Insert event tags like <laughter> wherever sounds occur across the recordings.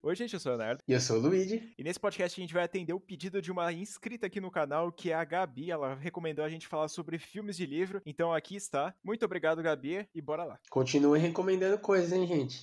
Oi, gente, eu sou o Leonardo. E eu sou o Luigi. E nesse podcast a gente vai atender o pedido de uma inscrita aqui no canal, que é a Gabi. Ela recomendou a gente falar sobre filmes de livro. Então aqui está. Muito obrigado, Gabi, e bora lá. Continue recomendando coisas, hein, gente?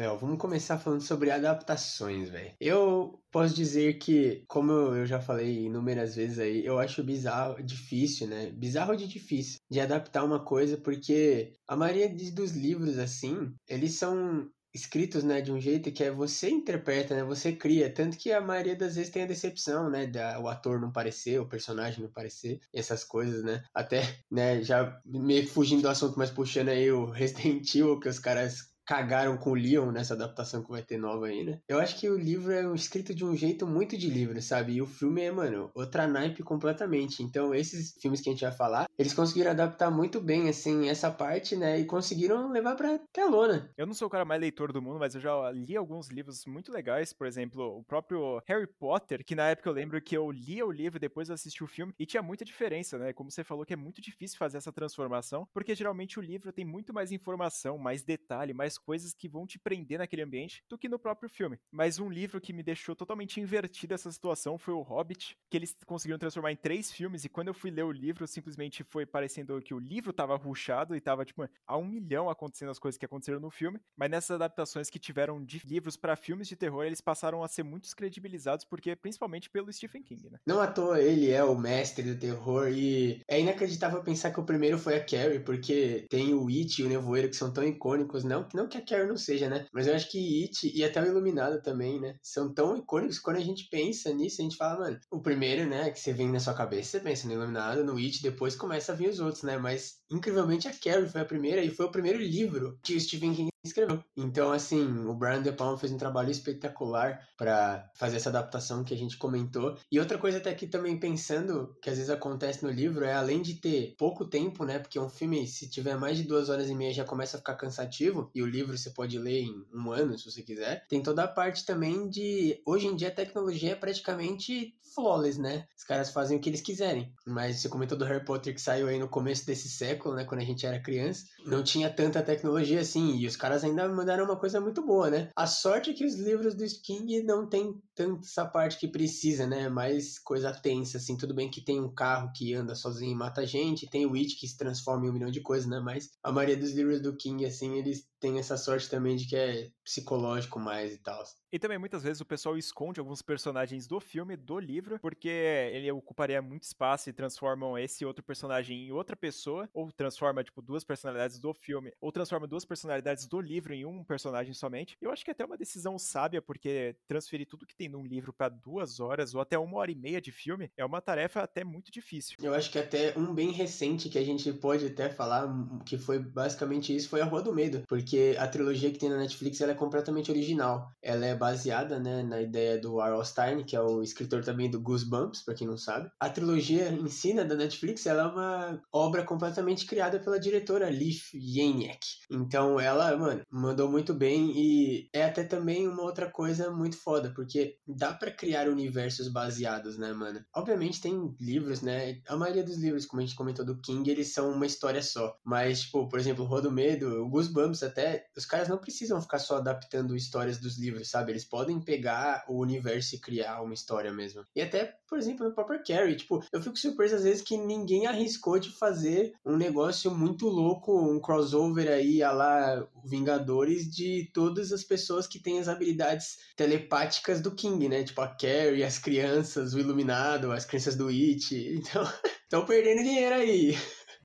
Léo, vamos começar falando sobre adaptações, velho. Eu posso dizer que, como eu já falei inúmeras vezes aí, eu acho bizarro, difícil, né? Bizarro de difícil de adaptar uma coisa, porque a maioria dos livros, assim, eles são escritos, né, de um jeito que é você interpreta, né, você cria, tanto que a maioria das vezes tem a decepção, né, da, o ator não parecer, o personagem não parecer, essas coisas, né, até, né, já meio fugindo do assunto, mas puxando aí o <laughs> Resident Evil, que os caras cagaram com o Leon nessa adaptação que vai ter nova aí, né? Eu acho que o livro é escrito de um jeito muito de livro, sabe? E o filme é, mano, outra naipe completamente. Então, esses filmes que a gente vai falar, eles conseguiram adaptar muito bem, assim, essa parte, né? E conseguiram levar pra telona. Eu não sou o cara mais leitor do mundo, mas eu já li alguns livros muito legais. Por exemplo, o próprio Harry Potter, que na época eu lembro que eu lia o livro depois eu assisti o filme e tinha muita diferença, né? Como você falou que é muito difícil fazer essa transformação, porque geralmente o livro tem muito mais informação, mais detalhe, mais coisas que vão te prender naquele ambiente do que no próprio filme. Mas um livro que me deixou totalmente invertida essa situação foi o Hobbit, que eles conseguiram transformar em três filmes, e quando eu fui ler o livro, simplesmente foi parecendo que o livro tava ruchado e tava, tipo, a um milhão acontecendo as coisas que aconteceram no filme. Mas nessas adaptações que tiveram de livros para filmes de terror, eles passaram a ser muito descredibilizados, porque principalmente pelo Stephen King, né? Não à toa ele é o mestre do terror, e é inacreditável pensar que o primeiro foi a Carrie, porque tem o It e o Nevoeiro que são tão icônicos, não, não que a Carrie não seja, né? Mas eu acho que It e até o Iluminado também, né? São tão icônicos quando a gente pensa nisso, a gente fala, mano, o primeiro, né, que você vem na sua cabeça, você pensa no Iluminado, no It, depois começa a vir os outros, né? Mas incrivelmente a Carrie foi a primeira e foi o primeiro livro que o Stephen King escreveu. Então, assim, o Brian De Palma fez um trabalho espetacular para fazer essa adaptação que a gente comentou. E outra coisa até que também pensando, que às vezes acontece no livro, é além de ter pouco tempo, né? Porque um filme, se tiver mais de duas horas e meia, já começa a ficar cansativo, e o livro você pode ler em um ano, se você quiser. Tem toda a parte também de. Hoje em dia a tecnologia é praticamente flawless, né? Os caras fazem o que eles quiserem. Mas você comentou do Harry Potter que saiu aí no começo desse século, né? Quando a gente era criança. Não tinha tanta tecnologia assim, e os caras caras ainda mandaram uma coisa muito boa, né? A sorte é que os livros do King não tem tanto essa parte que precisa, né? Mais coisa tensa, assim. Tudo bem que tem um carro que anda sozinho e mata gente, tem o Witch que se transforma em um milhão de coisas, né? Mas a maioria dos livros do King, assim, eles têm essa sorte também de que é psicológico mais e tal. E também muitas vezes o pessoal esconde alguns personagens do filme, do livro, porque ele ocuparia muito espaço e transformam esse outro personagem em outra pessoa, ou transforma, tipo, duas personalidades do filme, ou transforma duas personalidades do livro em um personagem somente. Eu acho que é até uma decisão sábia, porque transferir tudo que tem num livro para duas horas ou até uma hora e meia de filme é uma tarefa até muito difícil. Eu acho que até um bem recente que a gente pode até falar, que foi basicamente isso, foi A Rua do Medo, porque a trilogia que tem na Netflix ela é completamente original. Ela é baseada né, na ideia do R.L. Stein, que é o escritor também do Goosebumps, para quem não sabe. A trilogia em si, né, da Netflix, ela é uma obra completamente criada pela diretora Leaf Yaniak. Então ela, mano, mandou muito bem e é até também uma outra coisa muito foda, porque dá para criar universos baseados, né, mano? Obviamente tem livros, né? A maioria dos livros, como a gente comentou do King, eles são uma história só. Mas, tipo, por exemplo, Rua do Medo, o Goosebumps até, os caras não precisam ficar só adaptando histórias dos livros, sabe? Eles podem pegar o universo e criar uma história mesmo. E até, por exemplo, no próprio Carrie, tipo, eu fico surpreso às vezes que ninguém arriscou de fazer um negócio muito louco, um crossover aí, a lá Vingadores, de todas as pessoas que têm as habilidades telepáticas do King, né? Tipo, a Carrie, as crianças, o Iluminado, as crianças do It. <laughs> Então, estão perdendo dinheiro aí.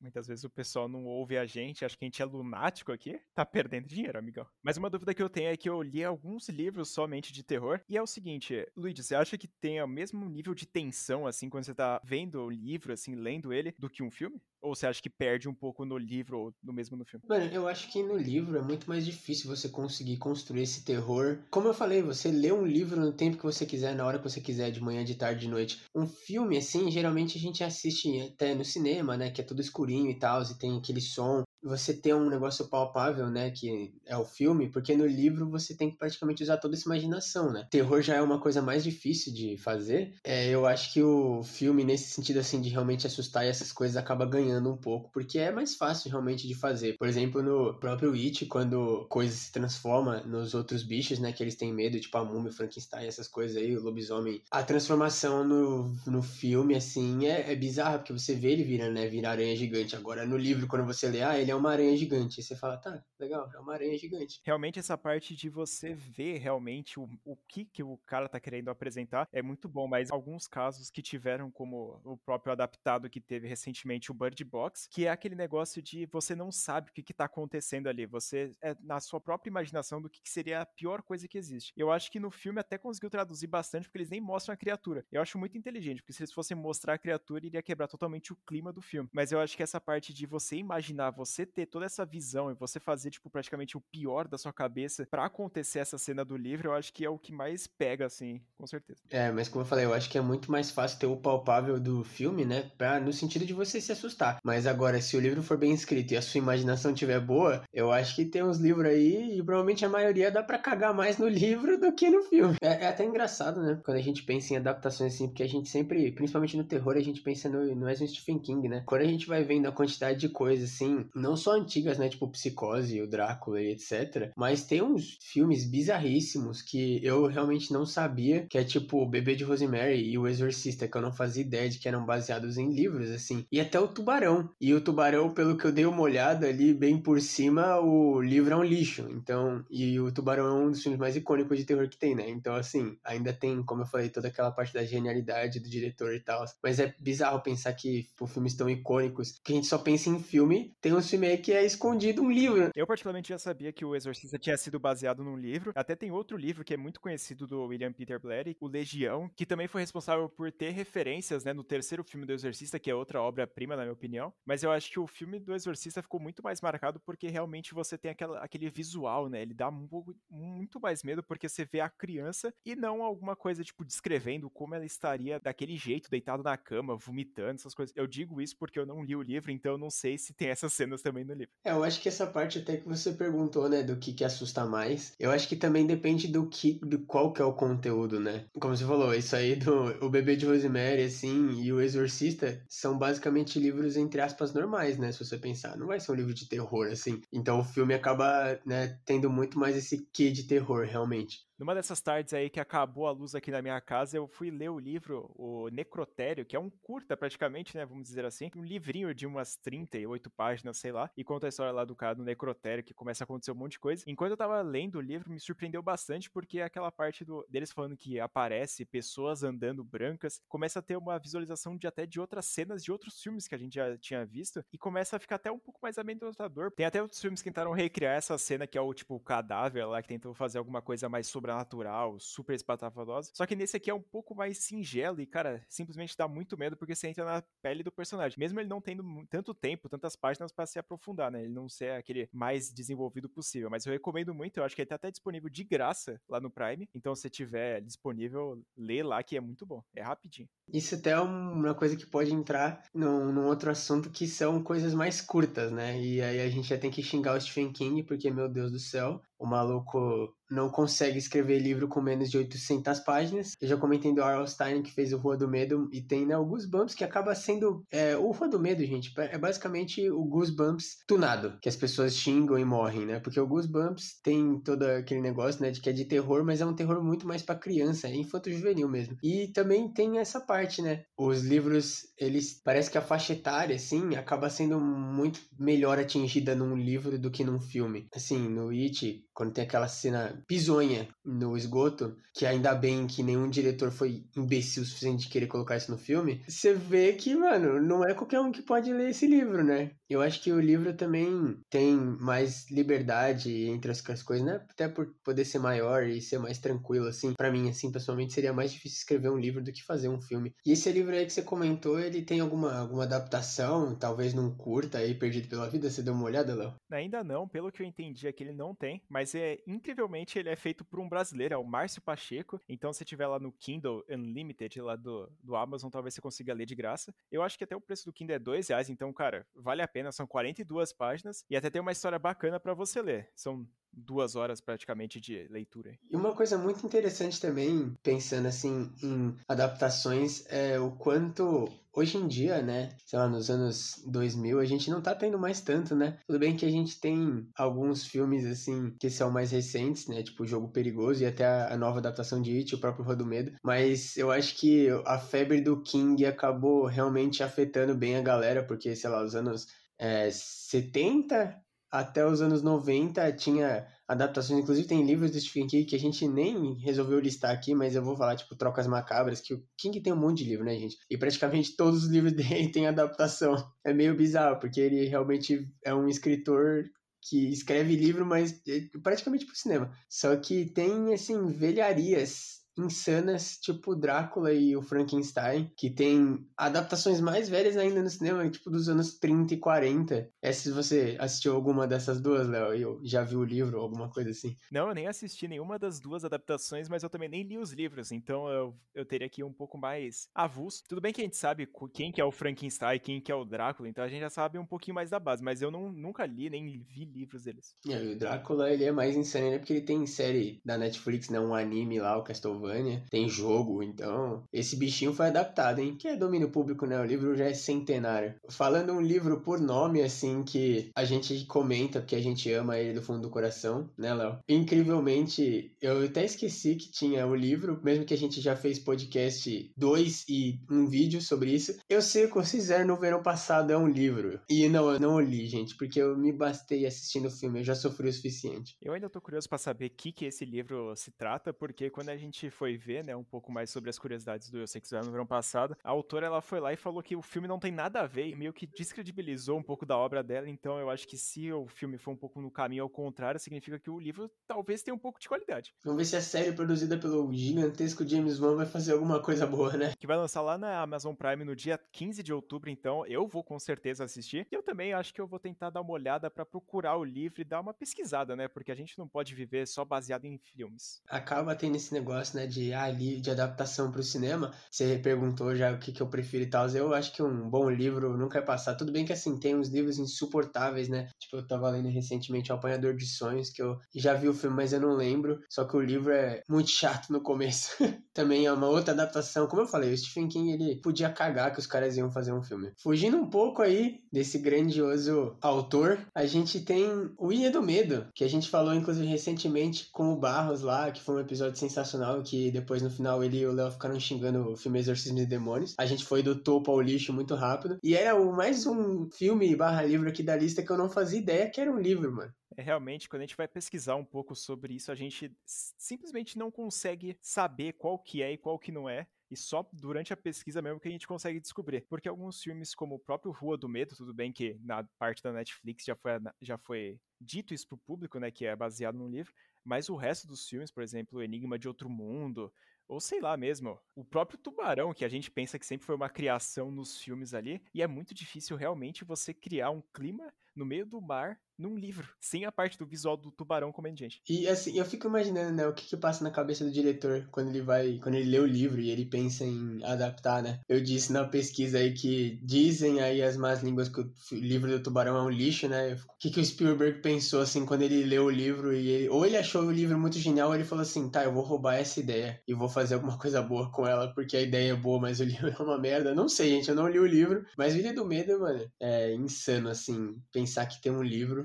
Muitas vezes o pessoal não ouve a gente, acha que a gente é lunático aqui. Tá perdendo dinheiro, amigão. Mas uma dúvida que eu tenho é que eu li alguns livros somente de terror. E é o seguinte, Luigi, você acha que tem o mesmo nível de tensão, assim, quando você tá vendo o livro, assim, lendo ele, do que um filme? Ou você acha que perde um pouco no livro ou no mesmo no filme? Mano, eu acho que no livro é muito mais difícil você conseguir construir esse terror. Como eu falei, você lê um livro no tempo que você quiser, na hora que você quiser, de manhã, de tarde, de noite. Um filme, assim, geralmente a gente assiste até no cinema, né? Que é tudo escurinho e tal, e tem aquele som você ter um negócio palpável, né, que é o filme, porque no livro você tem que praticamente usar toda essa imaginação, né? Terror já é uma coisa mais difícil de fazer. É, eu acho que o filme, nesse sentido, assim, de realmente assustar e essas coisas, acaba ganhando um pouco, porque é mais fácil realmente de fazer. Por exemplo, no próprio It, quando coisa se transforma nos outros bichos, né, que eles têm medo, tipo a múmia, Frankenstein, essas coisas aí, o lobisomem. A transformação no, no filme, assim, é, é bizarra, porque você vê ele virando, né, virar aranha gigante. Agora, no livro, quando você lê, ah, ele é uma aranha gigante, e você fala, tá, legal, é uma aranha gigante. Realmente, essa parte de você ver realmente o, o que, que o cara tá querendo apresentar é muito bom, mas alguns casos que tiveram, como o próprio adaptado que teve recentemente, o Bird Box, que é aquele negócio de você não sabe o que, que tá acontecendo ali, você é na sua própria imaginação do que, que seria a pior coisa que existe. Eu acho que no filme até conseguiu traduzir bastante, porque eles nem mostram a criatura. Eu acho muito inteligente, porque se eles fossem mostrar a criatura, iria quebrar totalmente o clima do filme. Mas eu acho que essa parte de você imaginar, você ter toda essa visão e você fazer, tipo, praticamente o pior da sua cabeça para acontecer essa cena do livro, eu acho que é o que mais pega, assim, com certeza. É, mas como eu falei, eu acho que é muito mais fácil ter o palpável do filme, né? Pra, no sentido de você se assustar. Mas agora, se o livro for bem escrito e a sua imaginação estiver boa, eu acho que tem uns livros aí, e provavelmente a maioria dá para cagar mais no <laughs> livro do que no filme. É, é, até engraçado, né? Quando a gente pensa em adaptações assim, porque a gente sempre, principalmente no terror, a gente pensa no, no Stephen King, né? Quando a gente vai vendo a quantidade de coisas, assim, não só antigas, né? Tipo Psicose, o Drácula e etc. Mas tem uns filmes bizarríssimos que eu realmente não sabia, que é tipo o Bebê de Rosemary e o Exorcista, que eu não fazia ideia de que eram baseados em livros, assim. E até o Tubarão. E o Tubarão, pelo que eu dei uma olhada ali bem por cima, o livro é um lixo. Então, e o Tubarão é um dos filmes mais icônicos de terror que tem, né? Então, assim, ainda tem, como eu falei, toda aquela parte da genialidade do diretor e tal. Mas é bizarro pensar que por filmes tão icônicos, que a gente só pensa em filme, tem um filme aí que é escondido um livro. Eu, particularmente, já sabia que o Exorcista tinha sido baseado num livro. Até tem outro livro que é muito conhecido do William Peter Blatty, O Legião, que também foi responsável por ter referências, né, no terceiro filme do Exorcista, que é outra obra-prima, na minha opinião. Mas eu acho que o filme do Exorcista ficou muito mais marcado porque realmente você tem aquela, aquele visual, né? Ele dá muito mais medo porque você vê a criança e não alguma coisa, tipo, descrevendo como ela estaria daquele jeito, deitado na cama, vomitando, essas coisas. Eu digo isso porque eu não li o livro, então eu não sei se tem essas cenas também no livro. É, eu acho que essa parte até que você perguntou, né, do que que assusta mais, eu acho que também depende do que, do qual que é o conteúdo, né? Como você falou, isso aí do O Bebê de Rosemary, assim, e O Exorcista são basicamente livros, entre aspas, normais, né? Se você pensar, não vai ser um livro de terror, assim. Então o filme acaba, né, tendo muito mais esse quê de terror, realmente. Numa dessas tardes aí que acabou a luz aqui na minha casa, eu fui ler o livro, o Necrotério, que é um curta praticamente, né, vamos dizer assim, um livrinho de umas 38 páginas, sei lá, e conta a história lá do cara do Necrotério, que começa a acontecer um monte de coisa. Enquanto eu tava lendo o livro, me surpreendeu bastante, porque aquela parte do, deles falando que aparece pessoas andando brancas, começa a ter uma visualização de até de outras cenas de outros filmes que a gente já tinha visto, e começa a ficar até um pouco mais amedrontador. Tem até outros filmes que tentaram recriar essa cena, que é o tipo o cadáver lá, que tentou fazer alguma coisa mais sobre sobrenatural, super espatafatosa. Só que nesse aqui é um pouco mais singelo e, cara, simplesmente dá muito medo porque você entra na pele do personagem. Mesmo ele não tendo tanto tempo, tantas páginas para se aprofundar, né? Ele não ser aquele mais desenvolvido possível. Mas eu recomendo muito, eu acho que ele tá até disponível de graça lá no Prime. Então, se tiver disponível, lê lá que é muito bom. É rapidinho. Isso até é uma coisa que pode entrar num, num outro assunto que são coisas mais curtas, né? E aí a gente já tem que xingar o Stephen King, porque, meu Deus do céu, o maluco não consegue escrever livro com menos de 800 páginas. Eu já comentei do R.L. Stein, que fez o Rua do Medo, e tem né, o Goosebumps, que acaba sendo... É, o Rua do Medo, gente, é basicamente o Goosebumps tunado, que as pessoas xingam e morrem, né? Porque o Goosebumps tem todo aquele negócio, né, de que é de terror, mas é um terror muito mais para criança, é infanto-juvenil mesmo. E também tem essa parte, né? Os livros, eles... Parece que a faixa etária, assim, acaba sendo muito melhor atingida num livro do que num filme. Assim, no It quando tem aquela cena bizonha no esgoto, que ainda bem que nenhum diretor foi imbecil o suficiente de querer colocar isso no filme, você vê que, mano, não é qualquer um que pode ler esse livro, né? Eu acho que o livro também tem mais liberdade entre as, as coisas, né? Até por poder ser maior e ser mais tranquilo, assim. para mim, assim, pessoalmente, seria mais difícil escrever um livro do que fazer um filme. E esse livro aí que você comentou, ele tem alguma, alguma adaptação, talvez num curta aí, Perdido pela Vida? Você deu uma olhada, Léo? Ainda não, pelo que eu entendi aqui, ele não tem, mas é incrivelmente ele é feito por um brasileiro, é o Márcio Pacheco. Então, se tiver lá no Kindle Unlimited, lá do, do Amazon, talvez você consiga ler de graça. Eu acho que até o preço do Kindle é dois reais, então, cara, vale a pena. São 42 páginas e até tem uma história bacana para você ler. São duas horas praticamente de leitura. E uma coisa muito interessante também, pensando assim em adaptações, é o quanto hoje em dia, né, sei lá, nos anos 2000, a gente não tá tendo mais tanto, né? Tudo bem que a gente tem alguns filmes, assim, que são mais recentes, né, tipo Jogo Perigoso e até a nova adaptação de It, o próprio Rua do Medo, mas eu acho que a febre do King acabou realmente afetando bem a galera, porque, sei lá, os anos é, 70 até os anos 90 tinha adaptações, inclusive tem livros do Stephen King que a gente nem resolveu listar aqui, mas eu vou falar, tipo, Trocas Macabras, que o King tem um monte de livro, né, gente? E praticamente <laughs> todos os livros dele têm adaptação. É meio bizarro, porque ele realmente é um escritor que escreve livro, mas é praticamente pro cinema. Só que tem, assim, velharias insanas, tipo Drácula e o Frankenstein, que tem adaptações mais velhas ainda no cinema, tipo dos anos 30 e 40. É se você assistiu alguma dessas duas, Léo, eu já vi o livro, alguma coisa assim. Não, eu nem assisti nenhuma das duas adaptações, mas eu também nem li os livros, então eu, eu teria aqui um pouco mais avulso. Tudo bem que a gente sabe quem que é o Frankenstein, quem que é o Drácula, então a gente já sabe um pouquinho mais da base, mas eu não, nunca li, nem vi livros deles. É, o Drácula, ele é mais insano, né? Porque ele tem série da Netflix, né? Um anime lá, o Castlevania Castlevania, tem jogo, então esse bichinho foi adaptado, hein? Que é domínio público, né? O livro já é centenário. Falando um livro por nome, assim, que a gente comenta porque a gente ama ele do fundo do coração, né, Léo? Incrivelmente, eu até esqueci que tinha o livro, mesmo que a gente já fez podcast 2 e um vídeo sobre isso. Eu sei que Cisar no verão passado é um livro. E não, eu não li, gente, porque eu me bastei assistindo o filme, eu já sofri o suficiente. Eu ainda tô curioso para saber o que, que esse livro se trata, porque quando a gente foi ver, né, um pouco mais sobre as curiosidades do Eu Sei Que no verão passado, a autora ela foi lá e falou que o filme não tem nada a ver e meio que descredibilizou um pouco da obra dela, então eu acho que se o filme for um pouco no caminho ao contrário, significa que o livro talvez tenha um pouco de qualidade. Vamos ver se a série produzida pelo gigantesco James Wan vai fazer alguma coisa boa, né? Que vai lançar lá na Amazon Prime no dia 15 de outubro, então eu vou com certeza assistir. E eu também acho que eu vou tentar dar uma olhada para procurar o livro e dar uma pesquisada, né? Porque a gente não pode viver só baseado em filmes. Acaba tendo esse negócio, né, de ah, de adaptação para o cinema, você perguntou já o que, que eu prefiro e tal. Eu acho que um bom livro nunca vai passar. Tudo bem que assim, tem uns livros insuportáveis, né? Tipo, eu tava lendo recentemente O Apanhador de Sonhos, que eu já vi o filme, mas eu não lembro. Só que o livro é muito chato no começo. <laughs> Também é uma outra adaptação. Como eu falei, o Stephen King ele podia cagar que os caras iam fazer um filme. Fugindo um pouco aí desse grandioso autor, a gente tem o Ilha do Medo, que a gente falou inclusive recentemente com o Barros lá, que foi um episódio sensacional que depois no final ele e o Léo ficaram xingando o filme Exorcismo de Demônios. A gente foi do topo ao lixo muito rápido. E era o mais um filme barra livro aqui da lista que eu não fazia ideia que era um livro, mano. É, realmente, quando a gente vai pesquisar um pouco sobre isso, a gente simplesmente não consegue saber qual que é e qual que não é. E só durante a pesquisa mesmo que a gente consegue descobrir. Porque alguns filmes, como o próprio Rua do Medo, tudo bem que na parte da Netflix já foi, já foi dito isso pro público, né? Que é baseado no livro. Mas o resto dos filmes, por exemplo, Enigma de Outro Mundo, ou sei lá mesmo, o próprio tubarão, que a gente pensa que sempre foi uma criação nos filmes ali, e é muito difícil realmente você criar um clima no meio do mar num livro, sem a parte do visual do tubarão comendo gente. E assim, eu fico imaginando, né, o que que passa na cabeça do diretor quando ele vai, quando ele lê o livro e ele pensa em adaptar, né? Eu disse na pesquisa aí que dizem aí as más línguas que o livro do tubarão é um lixo, né? O que que o Spielberg pensou assim quando ele leu o livro e ele, ou ele achou o livro muito genial, ou ele falou assim, tá, eu vou roubar essa ideia e vou fazer alguma <laughs> coisa boa com ela porque a ideia é boa, mas o <laughs> livro é uma merda. Não sei, gente, eu não li o livro, mas Ilha do Medo, mano, é insano assim, pensar que tem um livro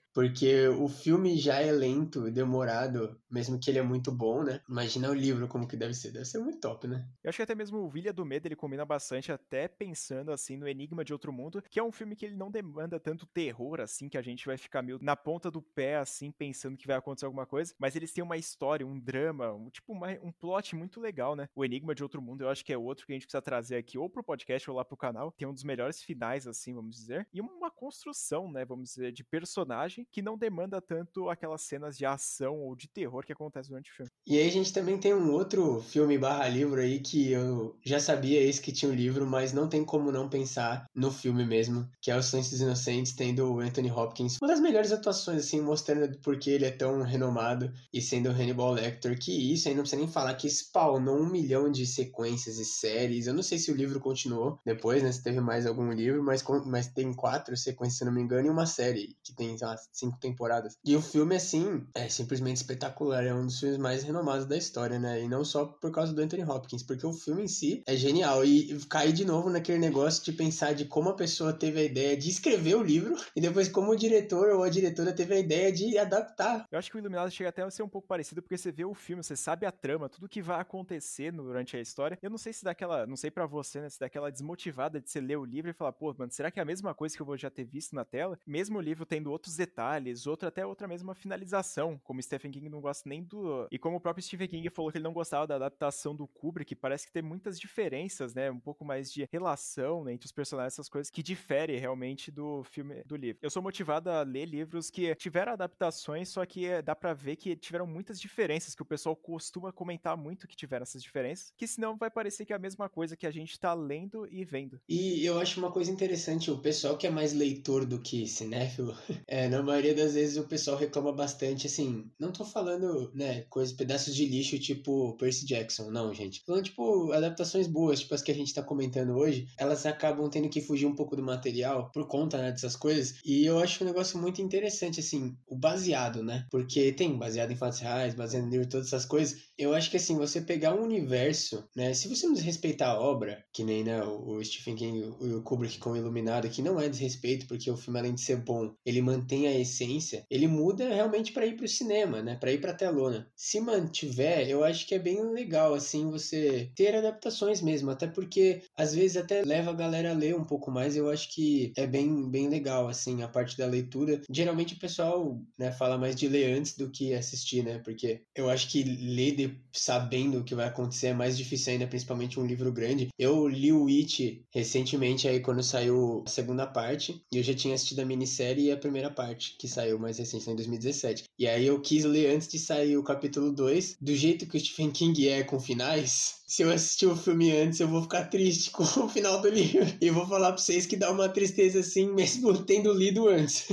porque o filme já é lento e demorado, mesmo que ele é muito bom, né? Imagina o livro como que deve ser, deve ser muito top, né? Eu acho que até mesmo o Vilha do Medo ele combina bastante, até pensando assim no Enigma de Outro Mundo, que é um filme que ele não demanda tanto terror assim, que a gente vai ficar meio na ponta do pé assim, pensando que vai acontecer alguma coisa, mas eles têm uma história, um drama, um tipo uma, um plot muito legal, né? O Enigma de Outro Mundo eu acho que é outro que a gente precisa trazer aqui ou pro podcast ou lá pro canal, tem um dos melhores finais assim, vamos dizer, e uma construção, né, vamos dizer, de personagem personagem que não demanda tanto aquelas cenas de ação ou de terror que acontece durante o filme. E aí a gente também tem um outro filme barra livro aí que eu já sabia esse que tinha o um livro, mas não tem como não pensar no filme mesmo, que é O Silêncio dos Inocentes, tendo o Anthony Hopkins. Uma das melhores atuações, assim, mostrando porque ele é tão renomado e sendo o Hannibal Lecter, que isso aí não precisa nem falar, que spawnou um milhão de sequências e séries. Eu não sei se o livro continuou depois, né, se teve mais algum livro, mas, mas tem quatro sequências, se não me engano, e uma série que tem, sei lá, cinco temporadas. E o filme, assim, é simplesmente espetacular, é um dos filmes mais renomados da história, né, e não só por causa do Anthony Hopkins, porque o filme em si é genial. E cair de novo naquele negócio de pensar de como a pessoa teve a ideia de escrever o livro e depois como o diretor ou a diretora teve a ideia de adaptar. Eu acho que o Iluminado chega até a ser um pouco parecido porque você vê o filme, você sabe a trama, tudo que vai acontecer durante a história. Eu não sei se daquela, não sei para você, né, se daquela desmotivada de você ler o livro e falar, pô, mano, será que é a mesma coisa que eu vou já ter visto na tela? Mesmo o livro tendo outros detalhes, outra até outra mesma finalização, como Stephen King não gosta nem do e como o próprio Stephen King falou que ele não gostava da adaptação do Kubrick, parece que tem muitas diferenças, né, um pouco mais de relação né, entre os personagens, essas coisas que difere realmente do filme, do livro. Eu sou motivado a ler livros que tiveram adaptações, só que dá para ver que tiveram muitas diferenças, que o pessoal costuma comentar muito que tiveram essas diferenças, que senão vai parecer que é a mesma coisa que a gente tá lendo e vendo. E eu acho uma coisa interessante, o pessoal que é mais leitor do que cinéfilo, <laughs> é, na maioria das vezes o pessoal reclama bastante, assim, não tô falando, né, coisas, pedaços de lixo tipo Percy Jackson, não, gente. Falando, tipo, adaptações boas, tipo as que a gente tá comentando hoje, elas acabam tendo que fugir um pouco do material por conta, né, dessas coisas, e eu acho um negócio muito interessante, assim, o baseado, né, porque tem baseado em fatos reais, baseado em livro, todas essas coisas, eu acho que, assim, você pegar um universo, né, se você não desrespeitar a obra, que nem, né, o Stephen King, o Kubrick com o Iluminado, que não é desrespeito, porque o filme, além de ser bom, ele mantém a essência, ele muda realmente para ir pro cinema, né, para ir pra telona. Se mantiver, eu acho que é bem legal, assim, você ter adaptações mesmo, até porque, às vezes, até leva a galera a ler um pouco mais, eu acho que é bem, bem legal, assim, a parte da leitura. Geralmente o pessoal, né, fala mais de ler antes do que assistir, né, porque eu acho que ler de, sabendo o que vai acontecer é mais difícil ainda, principalmente um livro grande. Eu li o It recentemente, aí quando saiu a segunda parte, e eu já tinha assistido a minissérie e a primeira parte, que saiu mais recente, em 2017. E aí eu quis ler antes de sair o capítulo 2, do jeito que o Stephen King é com finais, se eu assistir o filme antes, eu vou ficar triste com o final do livro. E vou falar pra vocês que dá uma tristeza assim, mesmo <laughs> tendo lido antes.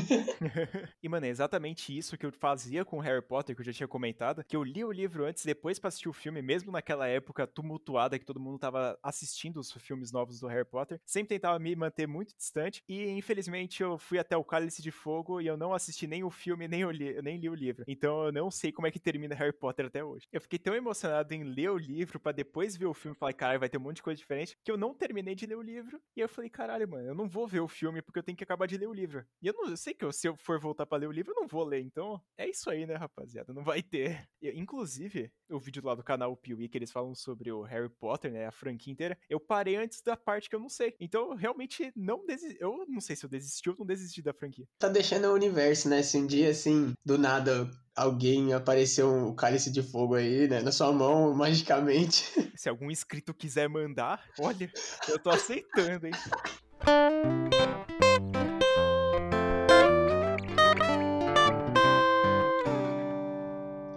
<laughs> e, mano, é exatamente isso que eu fazia com Harry Potter, que eu já tinha comentado, que eu li o livro antes, depois pra assistir o filme, mesmo naquela época tumultuada que todo mundo tava assistindo os filmes novos do Harry Potter. Sempre tentava me manter muito distante. E, infelizmente, eu fui até o Cálice de Fogo e eu não assisti nem o filme, nem, li nem li o livro. Então, eu não sei como é que termina Harry Potter até hoje. Eu fiquei tão emocionado em ler o livro para depois ver o filme e falar, caralho, vai ter um monte de coisa diferente, que eu não terminei de ler o livro. E eu falei, caralho, mano, eu não vou ver o filme porque eu tenho que acabar de ler o livro. E eu não eu sei que eu, se eu for voltar para ler o livro, eu não vou ler. Então, é isso aí, né, rapaziada? Não vai ter. <laughs> E, inclusive, o vídeo lá do canal Piuí, que eles falam sobre o Harry Potter, né, a franquia inteira, eu parei antes da parte que eu não sei. Então, eu realmente não desisti. Eu não sei se eu desisti ou não desisti da franquia. Tá deixando o universo, né? Se um dia, assim, do nada alguém apareceu um cálice de fogo aí, né, na sua mão, magicamente. <laughs> Se algum inscrito quiser mandar, olha, eu tô aceitando, hein.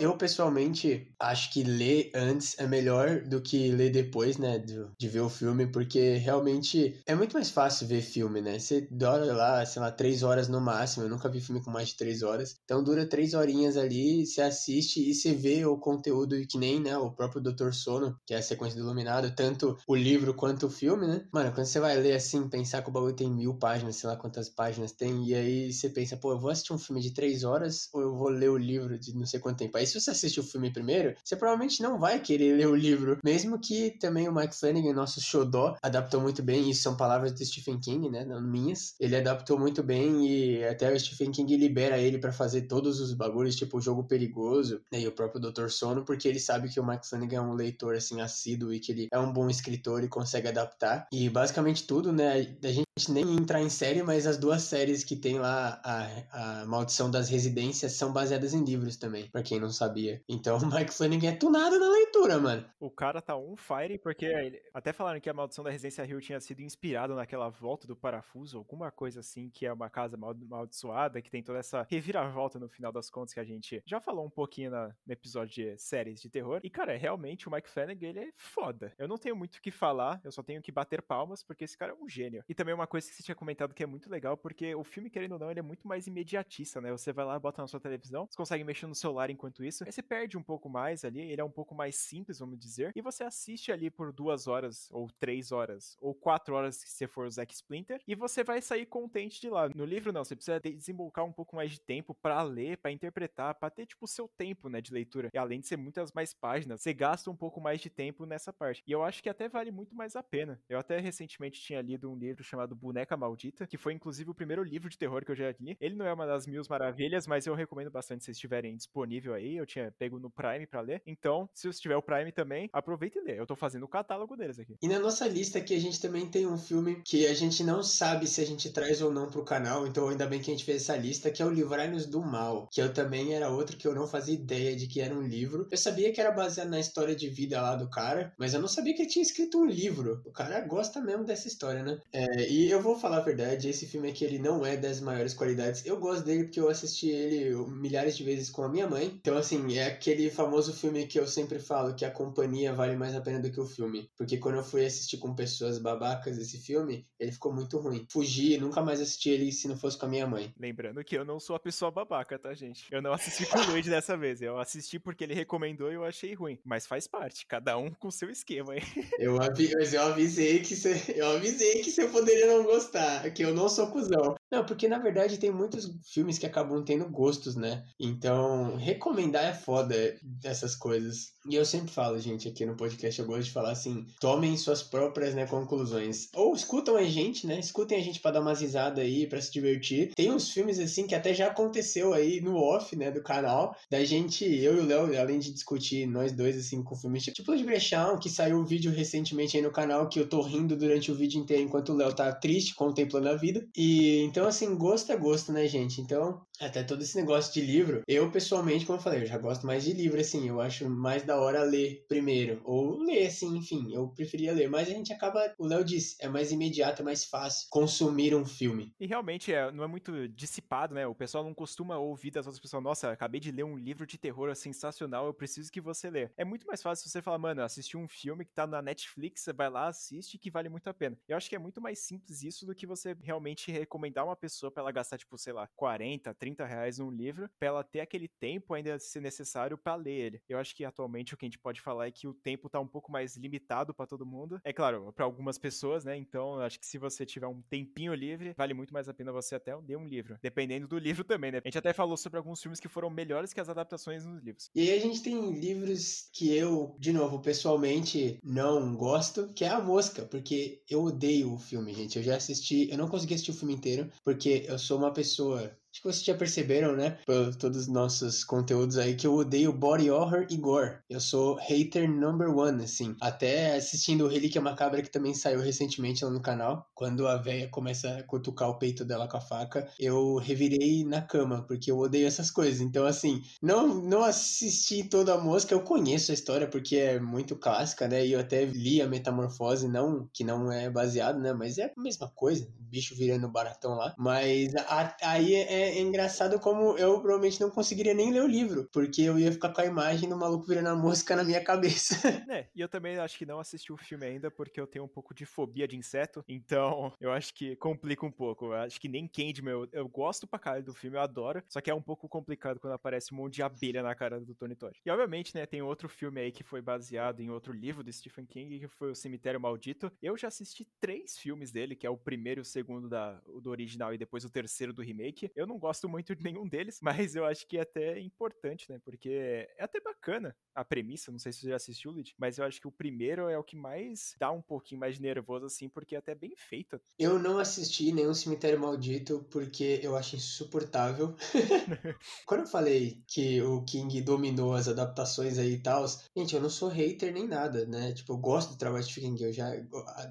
Eu, pessoalmente, acho que ler antes é melhor do que ler depois, né? De, de, ver o filme, porque realmente é muito mais fácil ver filme, né? Você dura lá, sei lá, três horas no máximo. Eu nunca vi filme com mais de três horas. Então dura três horinhas ali, você assiste e você vê o conteúdo que nem, né? O próprio Doutor Sono, que é a sequência do Iluminado, tanto o livro quanto o filme, né? Mano, quando você vai ler assim, pensar que o bagulho tem mil páginas, sei lá quantas páginas tem, e aí você pensa, pô, eu vou assistir um filme de três horas ou eu vou ler o livro de não sei quanto tempo? Aí se você assiste o filme primeiro, você provavelmente não vai querer ler o livro. Mesmo que também o Mike Flanagan, nosso xodó, adaptou muito bem. Isso são palavras do Stephen King, né? Não minhas. Ele adaptou muito bem e até o Stephen King libera ele para fazer todos os bagulhos, tipo o jogo perigoso, né? E o próprio Dr. Sono, porque ele sabe que o Mike Flanagan é um leitor, assim, assíduo e que ele é um bom escritor e consegue adaptar. E basicamente tudo, né? A gente nem entrar em série, mas as duas séries que tem lá, a, a Maldição das Residências, são baseadas em livros também, para quem não sabe sabia. Então <laughs> o Mike Flanagan é tunado na leitura, mano. O cara tá on fire, porque ele... até falaram que a maldição da Residência Hill tinha sido inspirada naquela volta do parafuso, alguma coisa assim, que é uma casa amaldiçoada, que tem toda essa reviravolta no final das contas que a gente já falou um pouquinho na, no episódio de séries de terror. E, cara, realmente o Mike Flanagan, ele é foda. Eu não tenho muito o que falar, eu só tenho que bater palmas, porque esse cara é um gênio. E também uma coisa que você tinha comentado que é muito legal, porque o filme, querendo ou não, ele é muito mais imediatista, né? Você vai lá, bota na sua televisão, você consegue mexer no celular enquanto isso, aí você perde um pouco mais ali, ele é um pouco mais simples, vamos dizer, e você assiste ali por duas horas, ou três horas, ou quatro horas se você for o Zack Splinter, e você vai sair contente de lá. No livro, não, você precisa desembolcar um pouco mais de tempo para ler, para interpretar, para ter, tipo, o seu tempo, né, de leitura. E além de ser muitas mais páginas, você gasta um pouco mais de tempo nessa parte. E eu acho que até vale muito mais a pena. Eu até recentemente tinha lido um livro chamado Boneca Maldita, que foi inclusive o primeiro livro de terror que eu já li. Ele não é uma das mil maravilhas, mas eu recomendo bastante se estiverem disponível aí. Eu tinha pego no Prime para ler. Então, se você tiver o Prime também, aproveita e lê. Eu tô fazendo o catálogo deles aqui. E na nossa lista aqui a gente também tem um filme que a gente não sabe se a gente traz ou não pro canal, então ainda bem que a gente fez essa lista, que é o Livrai-nos do Mal, que eu também era outro que eu não fazia ideia de que era um livro. Eu sabia que era baseado na história de vida lá do cara, mas eu não sabia que ele tinha escrito um livro. O cara gosta mesmo dessa história, né? É, e eu vou falar a verdade, esse filme aqui ele não é das maiores qualidades. Eu gosto dele porque eu assisti ele milhares de vezes com a minha mãe. Então, assim, é aquele famoso filme que eu sempre falo que a companhia vale mais a pena do que o filme. Porque quando eu fui assistir com pessoas babacas esse filme, ele ficou muito ruim. Fugi, nunca mais assisti ele se não fosse com a minha mãe. Lembrando que eu não sou a pessoa babaca, tá, gente? Eu não assisti com o Luigi dessa vez. Eu assisti porque ele recomendou e eu achei ruim. Mas faz parte, cada um com seu esquema aí. <laughs> Eu, avi mas eu avisei que você. Eu avisei que você poderia não gostar, que eu não sou cuzão. Não, porque na verdade tem muitos filmes que acabam tendo gostos, né? Então, recomendar é foda dessas coisas. E eu sempre falo, gente, aqui no podcast eu gosto de falar assim: tomem suas próprias né, conclusões. Ou escutam a gente, né? Escutem a gente para dar umas risadas aí, para se divertir. Tem uns filmes assim que até já aconteceu aí no off, né, do canal, da gente, eu e o Léo, além de discutir nós dois assim com filmes tipo de Brechão, que saiu um vídeo recentemente aí no canal que eu tô rindo durante o vídeo inteiro enquanto o Léo tá triste, contemplando a vida. E então assim, gosto é gosto, né, gente? Então, até todo esse negócio de livro, eu pessoalmente, como eu falei, eu já gosto mais de livro assim, eu acho mais da hora ler primeiro ou ler assim, enfim, eu preferia ler, mas a gente acaba, o Léo disse, é mais imediato, é mais fácil consumir um filme. E realmente é, não é muito dissipado, né? O pessoal não costuma ouvir das outras pessoas, nossa, acabei de ler um livro de terror sensacional, eu preciso que você lê. É muito mais fácil você falar, mano, assisti um filme que tá na Netflix, vai lá, assiste que vale muito a pena. Eu acho que é muito mais simples isso do que você realmente recomendar uma pessoa para ela gastar, tipo, sei lá, 40, 30 reais num livro, pra ela ter aquele tempo ainda ser necessário para ler ele. Eu acho que atualmente o que a gente pode falar é que o tempo tá um pouco mais limitado para todo mundo. É claro, para algumas pessoas, né? Então, eu acho que se você tiver um tempinho livre, vale muito mais a pena você até ler um livro. Dependendo do livro também, né? A gente até falou sobre alguns filmes que foram melhores que as adaptações nos livros. E aí a gente tem livros que eu, de novo, pessoalmente não gosto, que é A Mosca, porque eu odeio o filme, gente. Eu já assisti, eu não consegui assistir o filme inteiro, porque eu sou uma pessoa Acho que vocês já perceberam, né? Por todos os nossos conteúdos aí, que eu odeio body horror e gore. Eu sou hater number one, assim. Até assistindo o Relíquia Macabra, que também saiu recentemente lá no canal. Quando a véia começa a cutucar o peito dela com a faca, eu revirei na cama, porque eu odeio essas coisas. Então, assim, não, não assisti toda a mosca. Eu conheço a história, porque é muito clássica, né? E eu até li a Metamorfose, não que não é baseado, né? Mas é a mesma coisa. Bicho virando baratão lá. Mas a, aí é é engraçado como eu provavelmente não conseguiria nem ler o livro, porque eu ia ficar com a imagem do maluco virando a mosca na minha cabeça. <laughs> É, e eu também acho que não assisti o filme ainda porque eu tenho um pouco de fobia de inseto, então <laughs> eu acho que complica um pouco. Eu acho que nem Candyman, eu, eu gosto pra caralho do filme, eu adoro, só que é um pouco complicado quando aparece um monte de abelha na cara do Tony Todd. E obviamente, né, tem outro filme aí que foi baseado em outro livro do Stephen King, que foi O Cemitério Maldito. Eu já assisti três filmes dele, que é o primeiro o segundo da, do original e depois o terceiro do remake. Eu não gosto muito de nenhum deles, <laughs> mas eu acho que é até importante, né? Porque é até bacana a premissa, não sei se você já assistiu, Lid, mas eu acho que o primeiro é o que mais dá um pouquinho mais nervoso, assim, porque é até bem feito. Eu não assisti nenhum Cemitério Maldito porque eu acho insuportável. <laughs> Quando eu falei que o King dominou as adaptações aí e tal, gente, eu não sou hater nem nada, né? Tipo, eu gosto do trabalho de King, eu já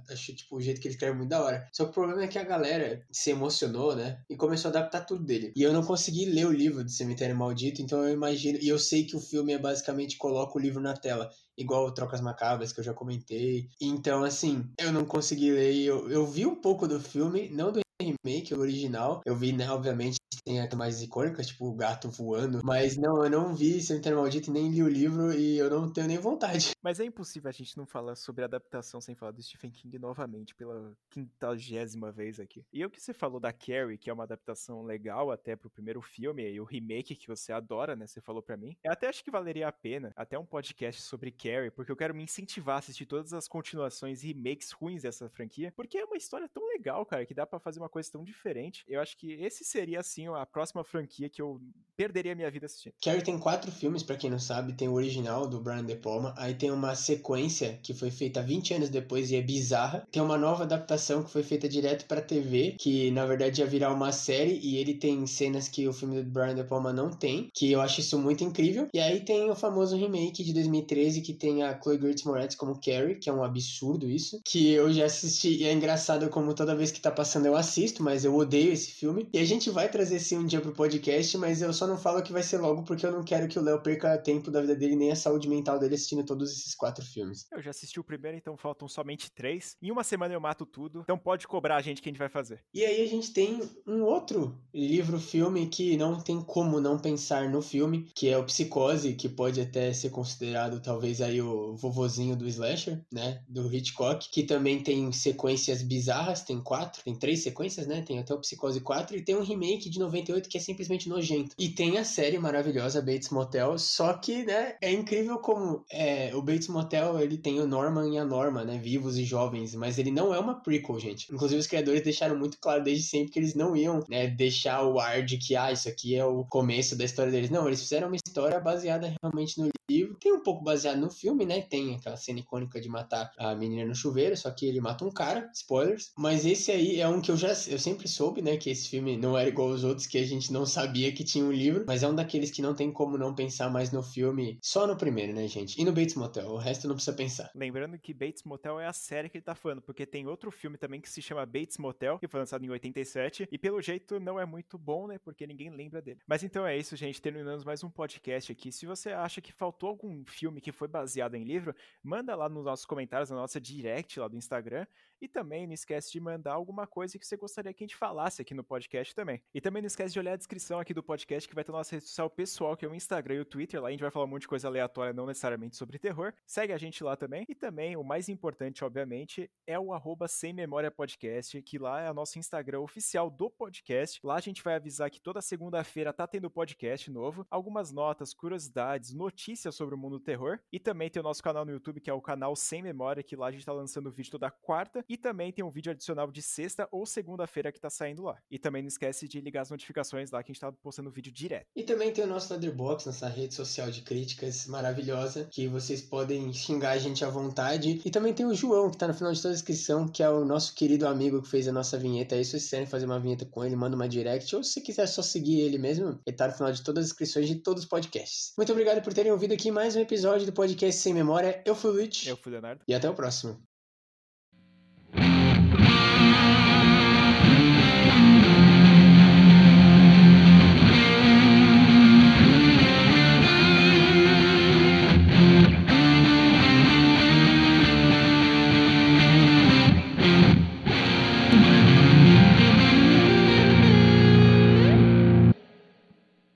acho, tipo, o jeito que ele escreve muito da hora. Só que o problema é que a galera se emocionou, né? E começou a adaptar tudo dele. E eu não consegui ler o livro do Cemitério Maldito, então eu imagino. E eu sei que o filme é basicamente coloca o livro na tela igual Trocas Macabras, que eu já comentei. Então, assim, eu não consegui ler. Eu, eu vi um pouco do filme, não do remake, o original. Eu vi, né, obviamente, tem a mais icônica, tipo o gato voando. Mas não, eu não vi Cemitério Maldito, nem li o livro e eu não tenho nem vontade. <laughs> Mas é impossível a gente não falar sobre adaptação sem falar do Stephen King novamente, pela quintagésima vez aqui. E o que você falou da Carrie, que é uma adaptação legal até pro primeiro filme, e o remake que você adora, né? Você falou para mim. Eu até acho que valeria a pena, até um podcast sobre Carrie, porque eu quero me incentivar a assistir todas as continuações e remakes ruins dessa franquia, porque é uma história tão legal, cara, que dá para fazer uma coisa tão diferente. Eu acho que esse seria, assim, a próxima franquia que eu perderia minha vida assistindo. Carrie tem quatro filmes, para quem não sabe. Tem o original, do Brian De Palma. Aí tem uma sequência que foi feita 20 anos depois e é bizarra. Tem uma nova adaptação que foi feita direto pra TV, que na verdade ia virar uma série. E ele tem cenas que o filme do Brian De Palma não tem, que eu acho isso muito incrível. E aí tem o famoso remake de 2013, que tem a Chloe Grace Moretz como Carrie, que é um absurdo isso. Que eu já assisti e é engraçado como toda vez que tá passando eu assisto, mas eu odeio esse filme. E a gente vai trazer sim um dia pro podcast, mas eu só não falo que vai ser logo porque eu não quero que o Léo perca tempo da vida dele nem a saúde mental dele assistindo todos esses quatro filmes. Eu já assisti o primeiro, então faltam somente três. Em uma semana eu mato tudo, então pode cobrar a gente que a gente vai fazer. E aí a gente tem um outro livro-filme que não tem como não pensar no filme, que é o Psicose, que pode até ser considerado talvez aí o vovozinho do slasher, né, do Hitchcock, que também tem sequências bizarras, tem quatro, tem três sequências, né, tem até o Psicose 4 e tem um remake de 98 que é simplesmente nojento. E tem a série maravilhosa Bates Motel, só que, né, é incrível como é, o Bates Motel, ele tem o Norman e a Norma, né, vivos e jovens, mas ele não é uma prequel, gente. Inclusive os criadores deixaram muito claro desde sempre que eles não iam, né, deixar o ar de que, ah, isso aqui é o começo da história deles. Não, eles fizeram uma história baseada realmente no livro. Tem um pouco baseado no filme, né, tem aquela cena icônica de matar a menina no chuveiro, só que ele mata um cara, spoilers. Mas esse aí é um que eu já, eu sempre soube, né, que esse filme não era igual aos outros que a gente não sabia que tinha um livro, mas é um daqueles que não tem como não pensar mais no filme, só no primeiro, né, gente? E no Bates Motel, o resto não precisa pensar. Lembrando que Bates Motel é a série que ele tá falando, porque tem outro filme também que se chama Bates Motel, que foi lançado em 87, e pelo jeito não é muito bom, né, porque ninguém lembra dele. Mas então é isso, gente, terminamos mais um podcast aqui. Se você acha que faltou algum filme que foi baseado em livro, manda lá nos nossos comentários, na nossa direct lá do Instagram, e também não esquece de mandar alguma coisa que você gostaria que a gente falasse aqui no podcast também. E também não esquece de olhar a descrição aqui do podcast que vai ter nossa rede social pessoal, que é o Instagram e o Twitter. Lá a gente vai falar um monte de coisa aleatória, não necessariamente sobre terror. Segue a gente lá também. E também, o mais importante, obviamente, é o arroba Sem Memória Podcast, que lá é o nosso Instagram oficial do podcast. Lá a gente vai avisar que toda segunda-feira tá tendo podcast novo, algumas notas, curiosidades, notícias sobre o mundo do terror. E também tem o nosso canal no YouTube, que é o canal Sem Memória, que lá a gente tá lançando vídeo toda quarta e também tem um vídeo adicional de sexta ou segunda-feira que tá saindo lá. E também não esquece de ligar as notificações lá que a gente tá postando vídeo direto. E também tem o nosso Letterboxd, nossa rede social de críticas maravilhosa, que vocês podem xingar a gente à vontade. E também tem o João, que tá no final de toda a descrição, que é o nosso querido amigo que fez a nossa vinheta. Aí, se vocês quiserem fazer uma vinheta com ele, manda uma direct. Ou se quiser só seguir ele mesmo, ele tá no final de todas as inscrições de todos os podcasts. Muito obrigado por terem ouvido aqui mais um episódio do podcast Sem Memória. Eu fui o Luiz. Eu fui o Leonardo. E até o próximo.